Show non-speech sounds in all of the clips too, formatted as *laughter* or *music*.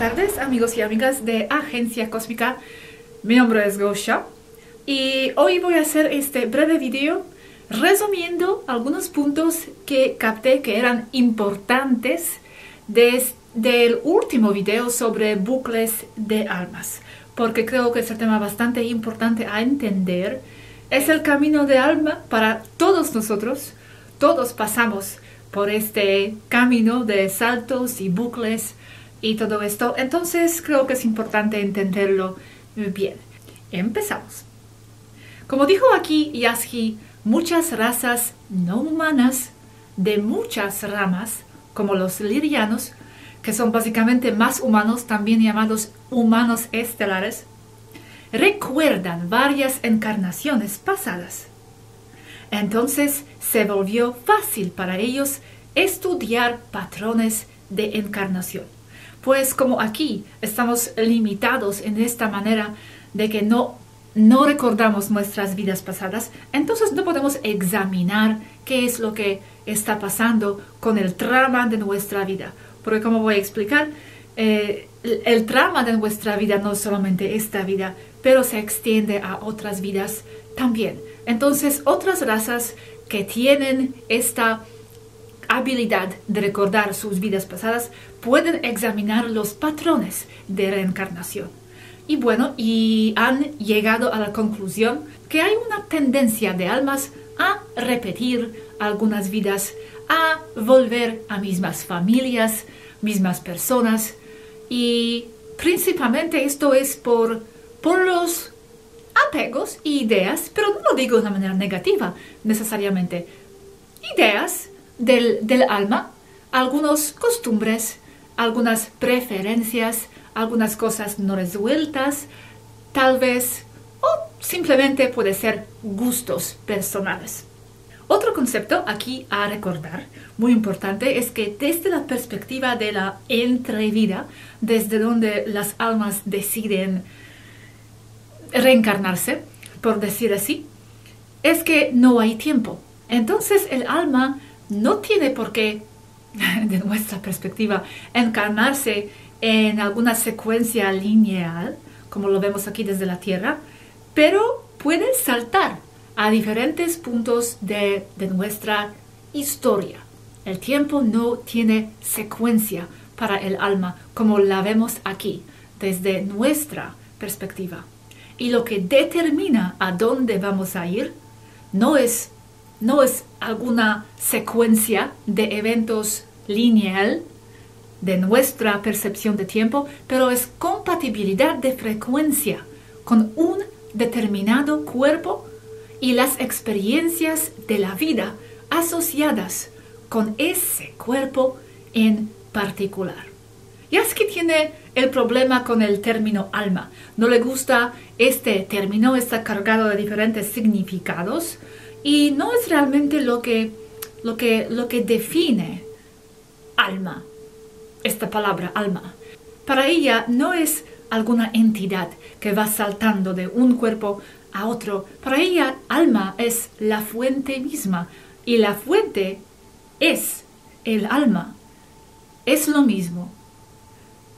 tardes amigos y amigas de Agencia Cósmica. Mi nombre es Gosha y hoy voy a hacer este breve video resumiendo algunos puntos que capté que eran importantes desde el último video sobre bucles de almas porque creo que es un tema bastante importante a entender. Es el camino de alma para todos nosotros. Todos pasamos por este camino de saltos y bucles y todo esto. Entonces creo que es importante entenderlo bien. Empezamos. Como dijo aquí Yasgi, muchas razas no humanas de muchas ramas, como los lirianos, que son básicamente más humanos, también llamados humanos estelares, recuerdan varias encarnaciones pasadas. Entonces se volvió fácil para ellos estudiar patrones de encarnación. Pues como aquí estamos limitados en esta manera de que no, no recordamos nuestras vidas pasadas, entonces no podemos examinar qué es lo que está pasando con el trama de nuestra vida. Porque como voy a explicar, eh, el, trama de nuestra vida no es solamente esta vida, pero se extiende a otras vidas también. Entonces, otras razas que tienen esta habilidad de recordar sus vidas pasadas pueden examinar los patrones de reencarnación. Y bueno, y han llegado a la conclusión que hay una tendencia de almas a repetir algunas vidas, a volver a mismas familias, mismas personas, y principalmente esto es por, por los apegos e ideas, pero no lo digo de una manera negativa necesariamente, ideas del, alma, algunas costumbres, algunas preferencias, algunas cosas no resueltas, tal vez, o simplemente puede ser gustos personales. Otro concepto aquí a recordar, muy importante, es que desde la perspectiva de la entrevida, desde donde las almas deciden reencarnarse, por decir así, es que no hay tiempo. Entonces el alma no tiene por qué, *laughs* de nuestra perspectiva, encarnarse en alguna secuencia lineal, como lo vemos aquí desde la Tierra, pero puede saltar a diferentes puntos de, nuestra historia. El tiempo no tiene secuencia para el alma como la vemos aquí, desde nuestra perspectiva. Y lo que determina a dónde vamos a ir no es, no es alguna secuencia de eventos lineal de nuestra percepción de tiempo, pero es compatibilidad de frecuencia con un determinado cuerpo y las experiencias de la vida asociadas con ese cuerpo en particular. que tiene el problema con el término alma. No le gusta este término, está cargado de diferentes significados y no es realmente lo que, lo que, lo que define alma, esta palabra alma. Para ella no es alguna entidad que va saltando de un cuerpo a otro. Para ella, alma es la fuente misma y la fuente es el alma. Es lo mismo.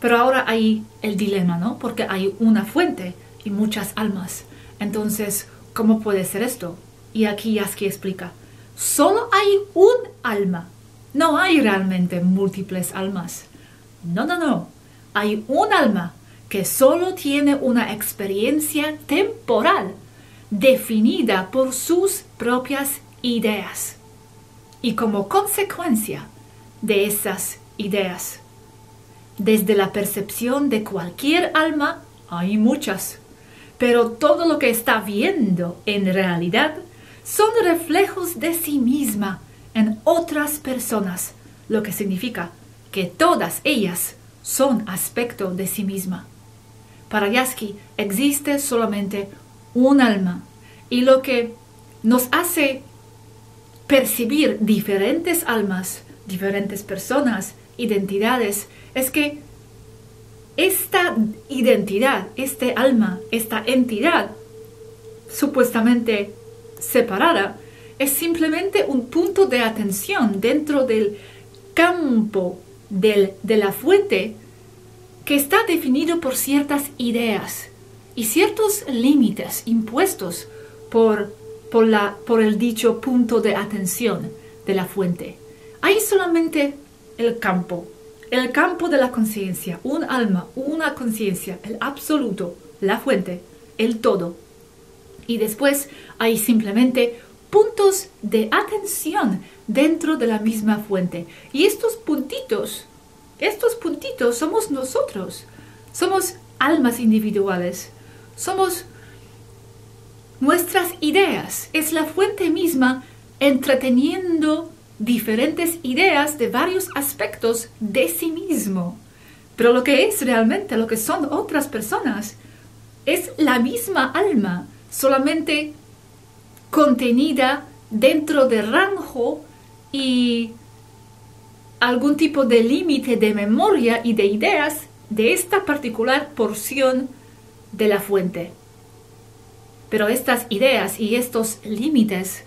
Pero ahora hay el dilema, ¿no? Porque hay una fuente y muchas almas. Entonces, ¿cómo puede ser esto? Y aquí Yaski explica. Solo hay un alma. No hay realmente múltiples almas. No, no, no. Hay un alma que solo tiene una experiencia temporal definida por sus propias ideas y como consecuencia de esas ideas. Desde la percepción de cualquier alma hay muchas, pero todo lo que está viendo en realidad son reflejos de sí misma en otras personas, lo que significa que todas ellas son aspecto de sí misma. Para Yasky existe solamente un alma y lo que nos hace percibir diferentes almas, diferentes personas, identidades, es que esta identidad, este alma, esta entidad supuestamente separada, es simplemente un punto de atención dentro del campo de la fuente que está definido por ciertas ideas y ciertos límites impuestos por, por, el dicho punto de atención de la fuente. Hay solamente el campo, el campo de la conciencia, un alma, una conciencia, el absoluto, la fuente, el todo. Y después hay simplemente puntos de atención dentro de la misma fuente. Y estos puntitos, estos puntitos somos nosotros. Somos almas individuales. Somos nuestras ideas. Es la fuente misma entreteniendo diferentes ideas de varios aspectos de sí mismo. Pero lo que es realmente, lo que son otras personas, es la misma alma, solamente contenida dentro de rango y algún tipo de límite de memoria y de ideas de esta particular porción de la fuente. Pero estas ideas y estos límites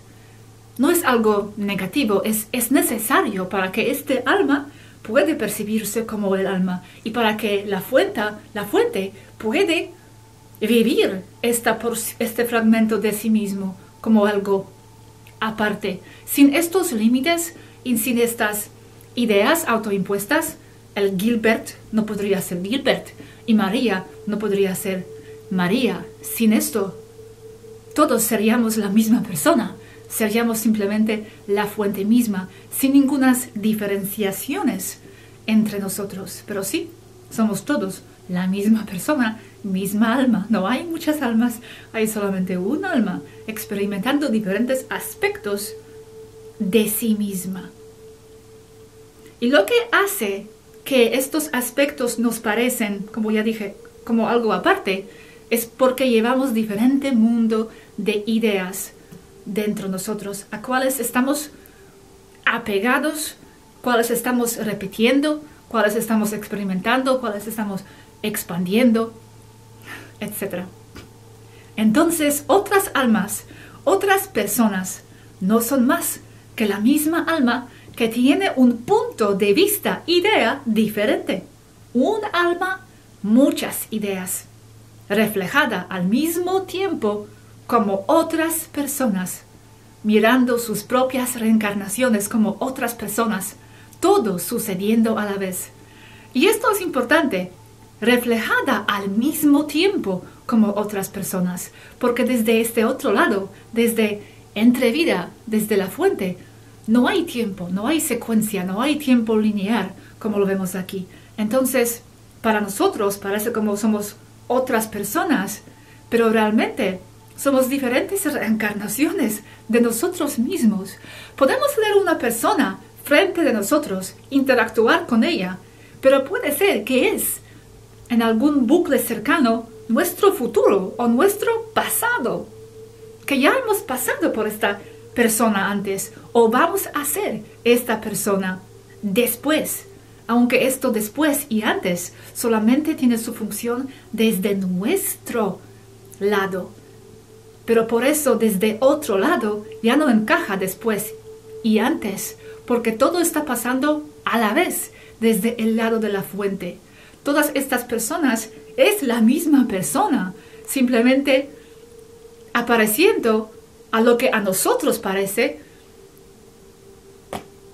no es algo negativo, es, es necesario para que este alma puede percibirse como el alma y para que la fuente, la fuente puede vivir esta, este fragmento de sí mismo como algo aparte. Sin estos límites y sin estas ideas autoimpuestas, el Gilbert no podría ser Gilbert y María no podría ser María. Sin esto, todos seríamos la misma persona seríamos simplemente la fuente misma, sin ninguna diferenciaciones entre nosotros. Pero sí, somos todos la misma persona, misma alma. No hay muchas almas, hay solamente un alma experimentando diferentes aspectos de sí misma. Y lo que hace que estos aspectos nos parecen, como ya dije, como algo aparte, es porque llevamos diferente mundo de ideas dentro de nosotros, a cuáles estamos apegados, cuáles estamos repitiendo, cuáles estamos experimentando, cuáles estamos expandiendo, etc. Entonces, otras almas, otras personas, no son más que la misma alma que tiene un punto de vista, idea diferente. Un alma, muchas ideas, reflejada al mismo tiempo como otras personas, mirando sus propias reencarnaciones como otras personas, todo sucediendo a la vez. Y esto es importante, reflejada al mismo tiempo como otras personas, porque desde este otro lado, desde entre vida, desde la fuente, no hay tiempo, no hay secuencia, no hay tiempo lineal, como lo vemos aquí. Entonces, para nosotros parece como somos otras personas, pero realmente somos diferentes reencarnaciones de nosotros mismos. Podemos ver una persona frente de nosotros, interactuar con ella, pero puede ser que es, en algún bucle cercano, nuestro futuro o nuestro pasado, que ya hemos pasado por esta persona antes o vamos a ser esta persona después, aunque esto después y antes solamente tiene su función desde nuestro lado pero por eso desde otro lado ya no encaja después y antes, porque todo está pasando a la vez desde el lado de la fuente. Todas estas personas es la misma persona, simplemente apareciendo a lo que a nosotros parece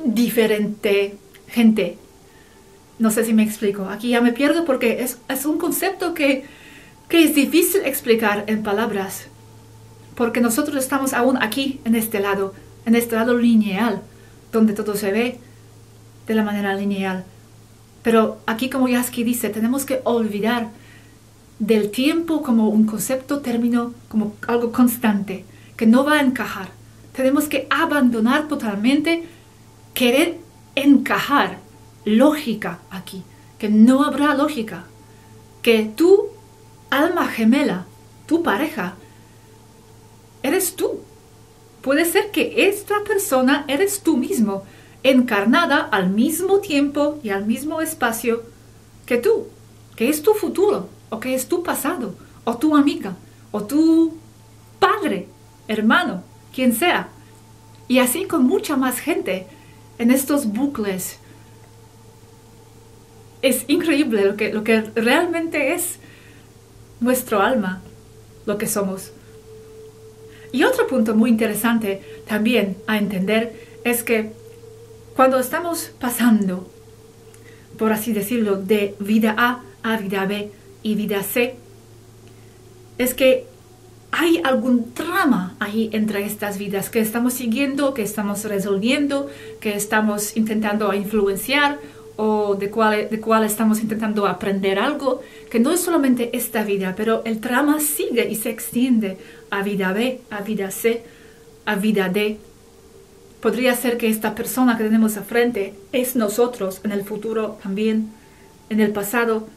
diferente gente. No sé si me explico. Aquí ya me pierdo porque es, es un concepto que, que es difícil explicar en palabras porque nosotros estamos aún aquí, en este lado, en este lado lineal, donde todo se ve de la manera lineal. Pero aquí, como Yasky dice, tenemos que olvidar del tiempo como un concepto, término, como algo constante, que no va a encajar. Tenemos que abandonar totalmente querer encajar lógica aquí, que no habrá lógica, que tu alma gemela, tu pareja, eres tú. Puede ser que esta persona eres tú mismo, encarnada al mismo tiempo y al mismo espacio que tú, que es tu futuro, o que es tu pasado, o tu amiga, o tu padre, hermano, quien sea. Y así con mucha más gente en estos bucles es increíble lo que, lo que realmente es nuestro alma, lo que somos. Y otro punto muy interesante también a entender es que cuando estamos pasando, por así decirlo, de vida A a vida B y vida C, es que hay algún trama ahí entre estas vidas que estamos siguiendo, que estamos resolviendo, que estamos intentando influenciar o de cuál, de cuál estamos intentando aprender algo, que no es solamente esta vida, pero el trama sigue y se extiende a vida B, a vida C, a vida D. Podría ser que esta persona que tenemos a frente es nosotros en el futuro también, en el pasado,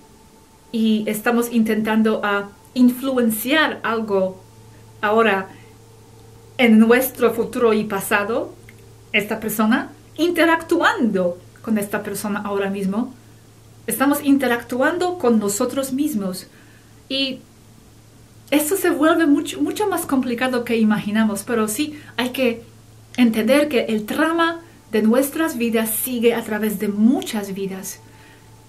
y estamos intentando a influenciar algo ahora en nuestro futuro y pasado, esta persona interactuando con esta persona ahora mismo. Estamos interactuando con nosotros mismos. Y esto se vuelve mucho, mucho más complicado que imaginamos, pero sí hay que entender que el trama de nuestras vidas sigue a través de muchas vidas.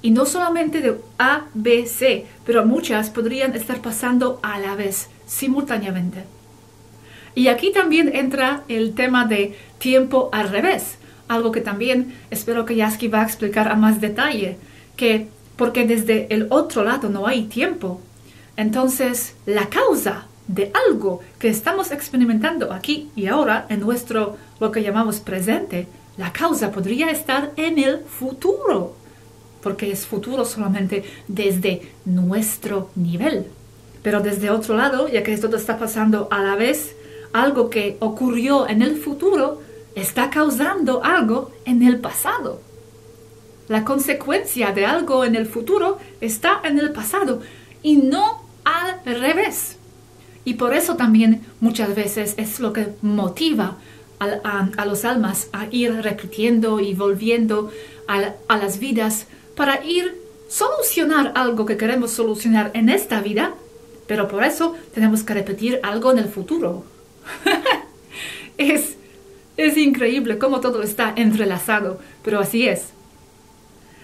Y no solamente de A, B, C, pero muchas podrían estar pasando a la vez, simultáneamente. Y aquí también entra el tema de tiempo al revés, algo que también espero que Yasky va a explicar a más detalle, que porque desde el otro lado no hay tiempo, entonces la causa de algo que estamos experimentando aquí y ahora en nuestro lo que llamamos presente, la causa podría estar en el futuro, porque es futuro solamente desde nuestro nivel. Pero desde otro lado, ya que esto está pasando a la vez, algo que ocurrió en el futuro está causando algo en el pasado. La consecuencia de algo en el futuro está en el pasado y no al revés. Y por eso también muchas veces es lo que motiva a, los almas a ir repitiendo y volviendo a, a las vidas para ir solucionar algo que queremos solucionar en esta vida, pero por eso tenemos que repetir algo en el futuro. *laughs* es, es increíble cómo todo está entrelazado, pero así es.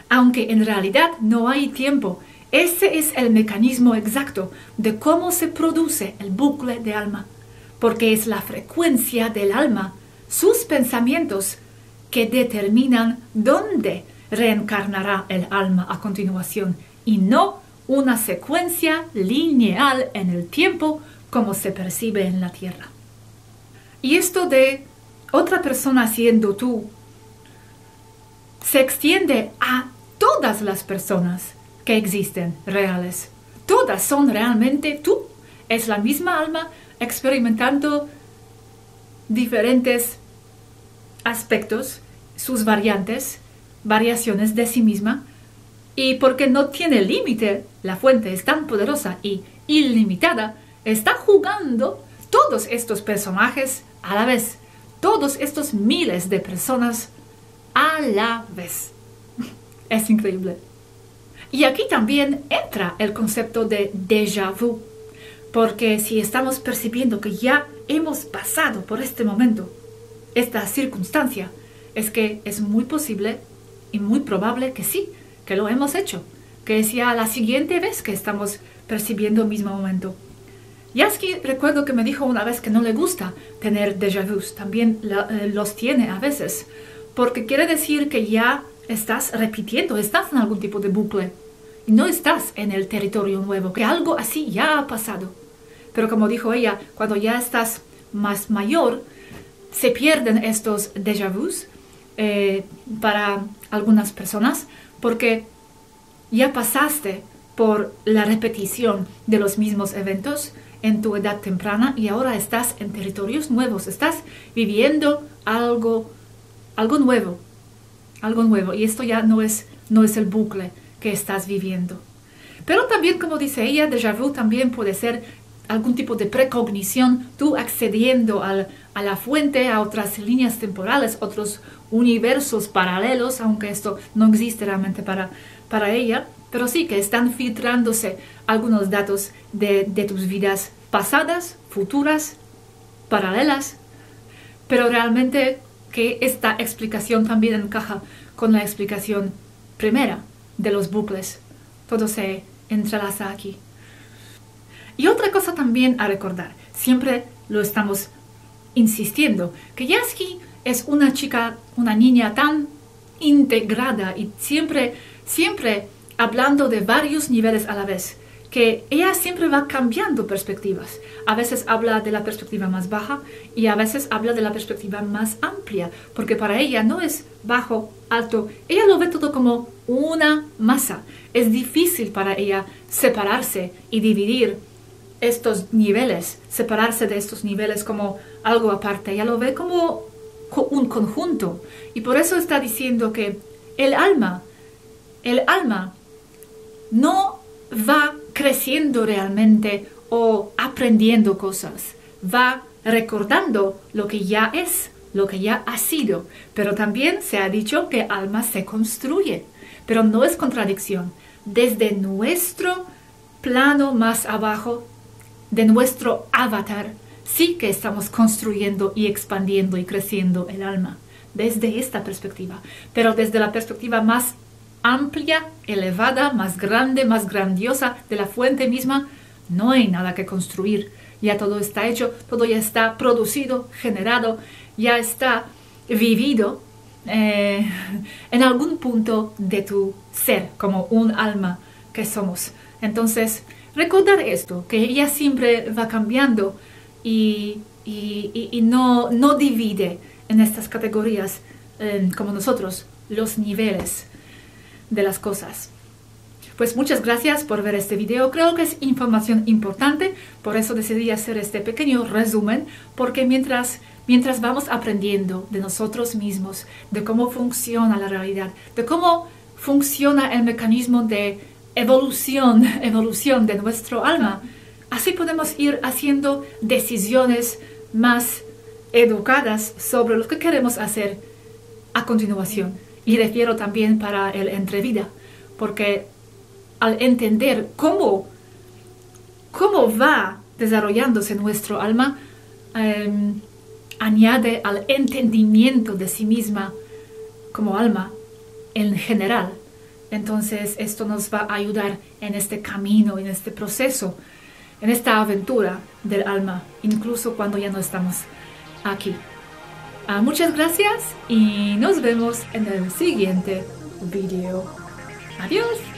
Aunque en realidad no hay tiempo, ese es el mecanismo exacto de cómo se produce el bucle de alma, porque es la frecuencia del alma, sus pensamientos, que determinan dónde reencarnará el alma a continuación y no una secuencia lineal en el tiempo como se percibe en la Tierra. Y esto de otra persona siendo tú se extiende a todas las personas que existen reales. Todas son realmente tú. Es la misma alma experimentando diferentes aspectos, sus variantes, variaciones de sí misma. Y porque no tiene límite, la fuente es tan poderosa y ilimitada, está jugando todos estos personajes a la vez, todos estos miles de personas a la vez. *laughs* Es increíble. Y aquí también entra el concepto de déjà vu, porque si estamos percibiendo que ya hemos pasado por este momento, esta circunstancia, es que es muy posible y muy probable que sí, que lo hemos hecho, que es ya la siguiente vez que estamos percibiendo el mismo momento. Yasky recuerdo que me dijo una vez que no le gusta tener déjà vus, también eh, los tiene a veces, porque quiere decir que ya estás repitiendo, estás en algún tipo de bucle, no estás en el territorio nuevo, que algo así ya ha pasado. Pero como dijo ella, cuando ya estás más mayor, se pierden estos déjà vus eh, para algunas personas, porque ya pasaste por la repetición de los mismos eventos, en tu edad temprana y ahora estás en territorios nuevos, estás viviendo algo, algo nuevo, algo nuevo. Y esto ya no es, no es el bucle que estás viviendo. Pero también, como dice ella, déjà vu también puede ser algún tipo de precognición, tú accediendo al, a la fuente, a otras líneas temporales, otros universos paralelos, aunque esto no existe realmente para, para ella, pero sí que están filtrándose algunos datos de, tus vidas pasadas, futuras, paralelas, pero realmente que esta explicación también encaja con la explicación primera, de los bucles. Todo se entrelaza aquí. Y otra cosa también a recordar, siempre lo estamos insistiendo, que Yasky es una chica, una niña tan integrada y siempre, siempre hablando de varios niveles a la vez, que ella siempre va cambiando perspectivas. A veces habla de la perspectiva más baja y a veces habla de la perspectiva más amplia, porque para ella no es bajo, alto, ella lo ve todo como una masa. Es difícil para ella separarse y dividir estos niveles, separarse de estos niveles como algo aparte. Ella lo ve como un conjunto. Y por eso está diciendo que el alma, el alma no va creciendo realmente o aprendiendo cosas, va recordando lo que ya es, lo que ya ha sido. Pero también se ha dicho que alma se construye, pero no es contradicción. Desde nuestro plano más abajo, de nuestro avatar, sí que estamos construyendo y expandiendo y creciendo el alma desde esta perspectiva, pero desde la perspectiva más amplia, elevada, más grande, más grandiosa de la fuente misma, no hay nada que construir. Ya todo está hecho, todo ya está producido, generado, ya está vivido eh, *laughs* en algún punto de tu ser, como un alma que somos. Entonces, recordar esto, que ella siempre va cambiando y, no, no, divide en estas categorías eh, como nosotros los niveles de las cosas. Pues muchas gracias por ver este video. Creo que es información importante, por eso decidí hacer este pequeño resumen, porque mientras, mientras vamos aprendiendo de nosotros mismos, de cómo funciona la realidad, de cómo funciona el mecanismo de evolución, *laughs* evolución de nuestro alma, así podemos ir haciendo decisiones más educadas sobre lo que queremos hacer a continuación. Y refiero también para el entrevida, porque al entender cómo, cómo va desarrollándose nuestro alma, em, añade al entendimiento de sí misma como alma en general. Entonces esto nos va a ayudar en este camino, en este proceso, en esta aventura del alma, incluso cuando ya no estamos aquí. Ah, muchas gracias y nos vemos en el siguiente video. Adiós.